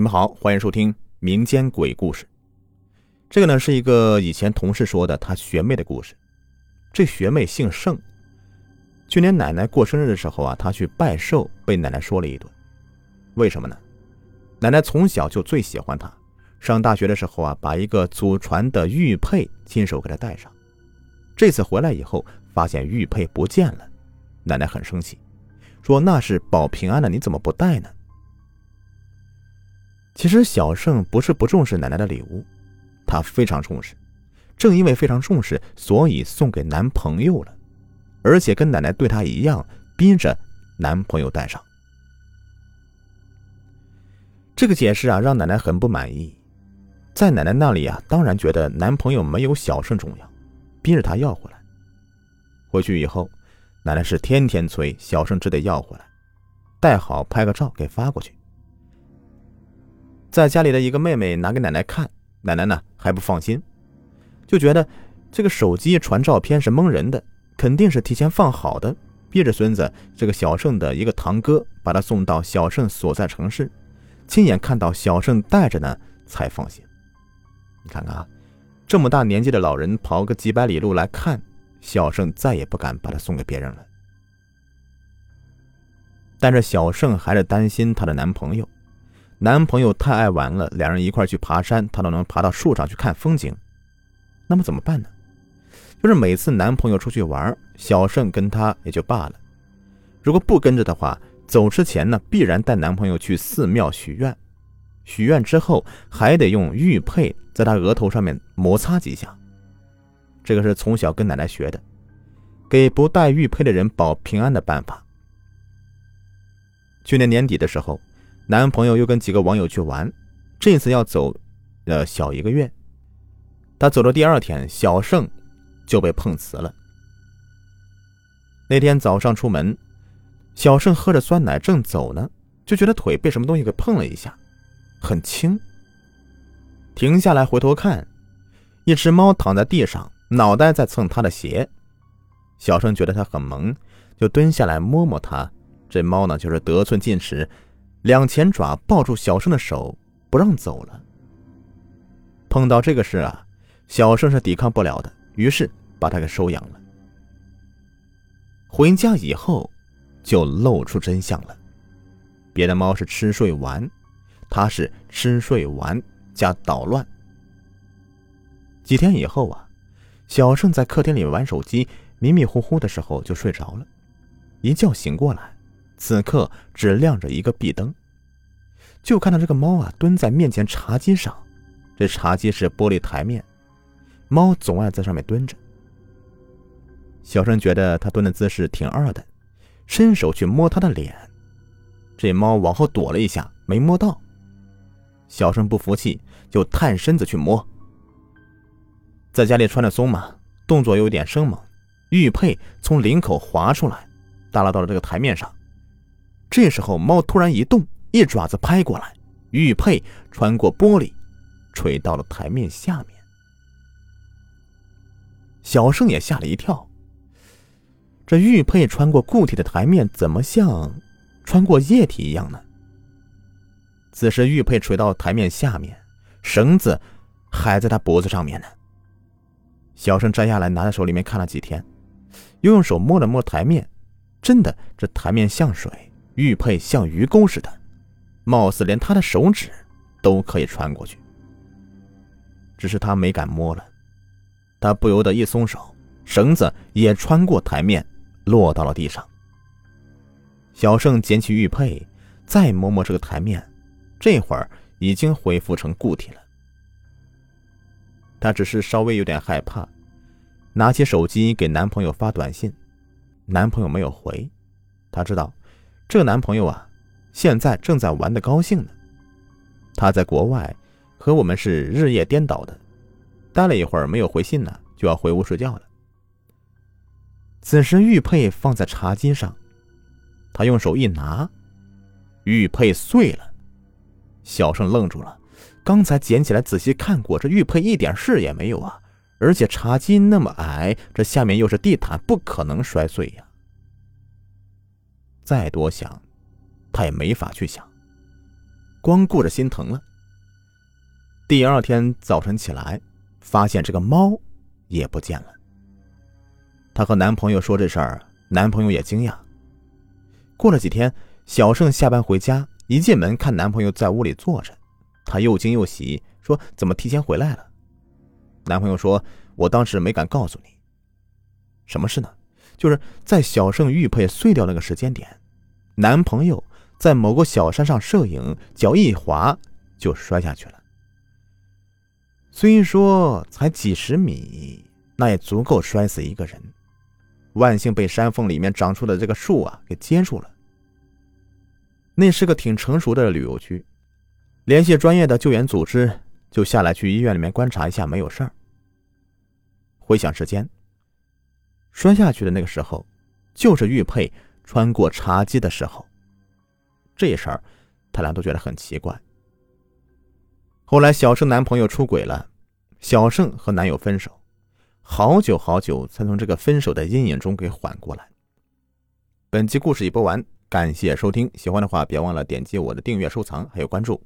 你们好，欢迎收听民间鬼故事。这个呢是一个以前同事说的他学妹的故事。这学妹姓盛，去年奶奶过生日的时候啊，她去拜寿，被奶奶说了一顿。为什么呢？奶奶从小就最喜欢她，上大学的时候啊，把一个祖传的玉佩亲手给她戴上。这次回来以后，发现玉佩不见了，奶奶很生气，说那是保平安的，你怎么不戴呢？其实小盛不是不重视奶奶的礼物，她非常重视。正因为非常重视，所以送给男朋友了，而且跟奶奶对她一样，逼着男朋友戴上。这个解释啊，让奶奶很不满意。在奶奶那里啊，当然觉得男朋友没有小盛重要，逼着她要回来。回去以后，奶奶是天天催小盛，只得要回来，戴好拍个照给发过去。在家里的一个妹妹拿给奶奶看，奶奶呢还不放心，就觉得这个手机传照片是蒙人的，肯定是提前放好的，逼着孙子这个小盛的一个堂哥把他送到小盛所在城市，亲眼看到小盛带着呢才放心。你看看啊，这么大年纪的老人跑个几百里路来看小盛，再也不敢把他送给别人了。但是小盛还是担心她的男朋友。男朋友太爱玩了，两人一块去爬山，她都能爬到树上去看风景。那么怎么办呢？就是每次男朋友出去玩，小盛跟他也就罢了。如果不跟着的话，走之前呢，必然带男朋友去寺庙许愿。许愿之后，还得用玉佩在他额头上面摩擦几下。这个是从小跟奶奶学的，给不带玉佩的人保平安的办法。去年年底的时候。男朋友又跟几个网友去玩，这次要走，呃，小一个月。他走的第二天，小盛就被碰瓷了。那天早上出门，小盛喝着酸奶正走呢，就觉得腿被什么东西给碰了一下，很轻。停下来回头看，一只猫躺在地上，脑袋在蹭他的鞋。小盛觉得它很萌，就蹲下来摸摸它。这猫呢，就是得寸进尺。两前爪抱住小胜的手，不让走了。碰到这个事啊，小胜是抵抗不了的，于是把他给收养了。回家以后，就露出真相了。别的猫是吃睡玩，它是吃睡玩加捣乱。几天以后啊，小盛在客厅里玩手机，迷迷糊糊的时候就睡着了，一觉醒过来。此刻只亮着一个壁灯，就看到这个猫啊蹲在面前茶几上，这茶几是玻璃台面，猫总爱在上面蹲着。小生觉得它蹲的姿势挺二的，伸手去摸它的脸，这猫往后躲了一下，没摸到。小生不服气，就探身子去摸。在家里穿的松嘛，动作有点生猛，玉佩从领口滑出来，耷拉到了这个台面上。这时候，猫突然一动，一爪子拍过来，玉佩穿过玻璃，垂到了台面下面。小盛也吓了一跳。这玉佩穿过固体的台面，怎么像穿过液体一样呢？此时，玉佩垂到台面下面，绳子还在他脖子上面呢。小盛摘下来，拿在手里面看了几天，又用手摸了摸台面，真的，这台面像水。玉佩像鱼钩似的，貌似连他的手指都可以穿过去。只是他没敢摸了，他不由得一松手，绳子也穿过台面，落到了地上。小盛捡起玉佩，再摸摸这个台面，这会儿已经恢复成固体了。他只是稍微有点害怕，拿起手机给男朋友发短信，男朋友没有回，他知道。这男朋友啊，现在正在玩的高兴呢。他在国外，和我们是日夜颠倒的。待了一会儿没有回信呢，就要回屋睡觉了。此时玉佩放在茶几上，他用手一拿，玉佩碎了。小盛愣住了，刚才捡起来仔细看过，这玉佩一点事也没有啊！而且茶几那么矮，这下面又是地毯，不可能摔碎呀。再多想，他也没法去想。光顾着心疼了。第二天早晨起来，发现这个猫也不见了。她和男朋友说这事儿，男朋友也惊讶。过了几天，小盛下班回家，一进门看男朋友在屋里坐着，她又惊又喜，说：“怎么提前回来了？”男朋友说：“我当时没敢告诉你。什么事呢？就是在小盛玉佩碎掉那个时间点，男朋友在某个小山上摄影，脚一滑就摔下去了。虽说才几十米，那也足够摔死一个人。万幸被山缝里面长出的这个树啊给接住了。那是个挺成熟的旅游区，联系专业的救援组织。”就下来去医院里面观察一下，没有事儿。回想时间，摔下去的那个时候，就是玉佩穿过茶几的时候。这事儿，他俩都觉得很奇怪。后来小盛男朋友出轨了，小盛和男友分手，好久好久才从这个分手的阴影中给缓过来。本集故事已播完，感谢收听，喜欢的话别忘了点击我的订阅、收藏还有关注。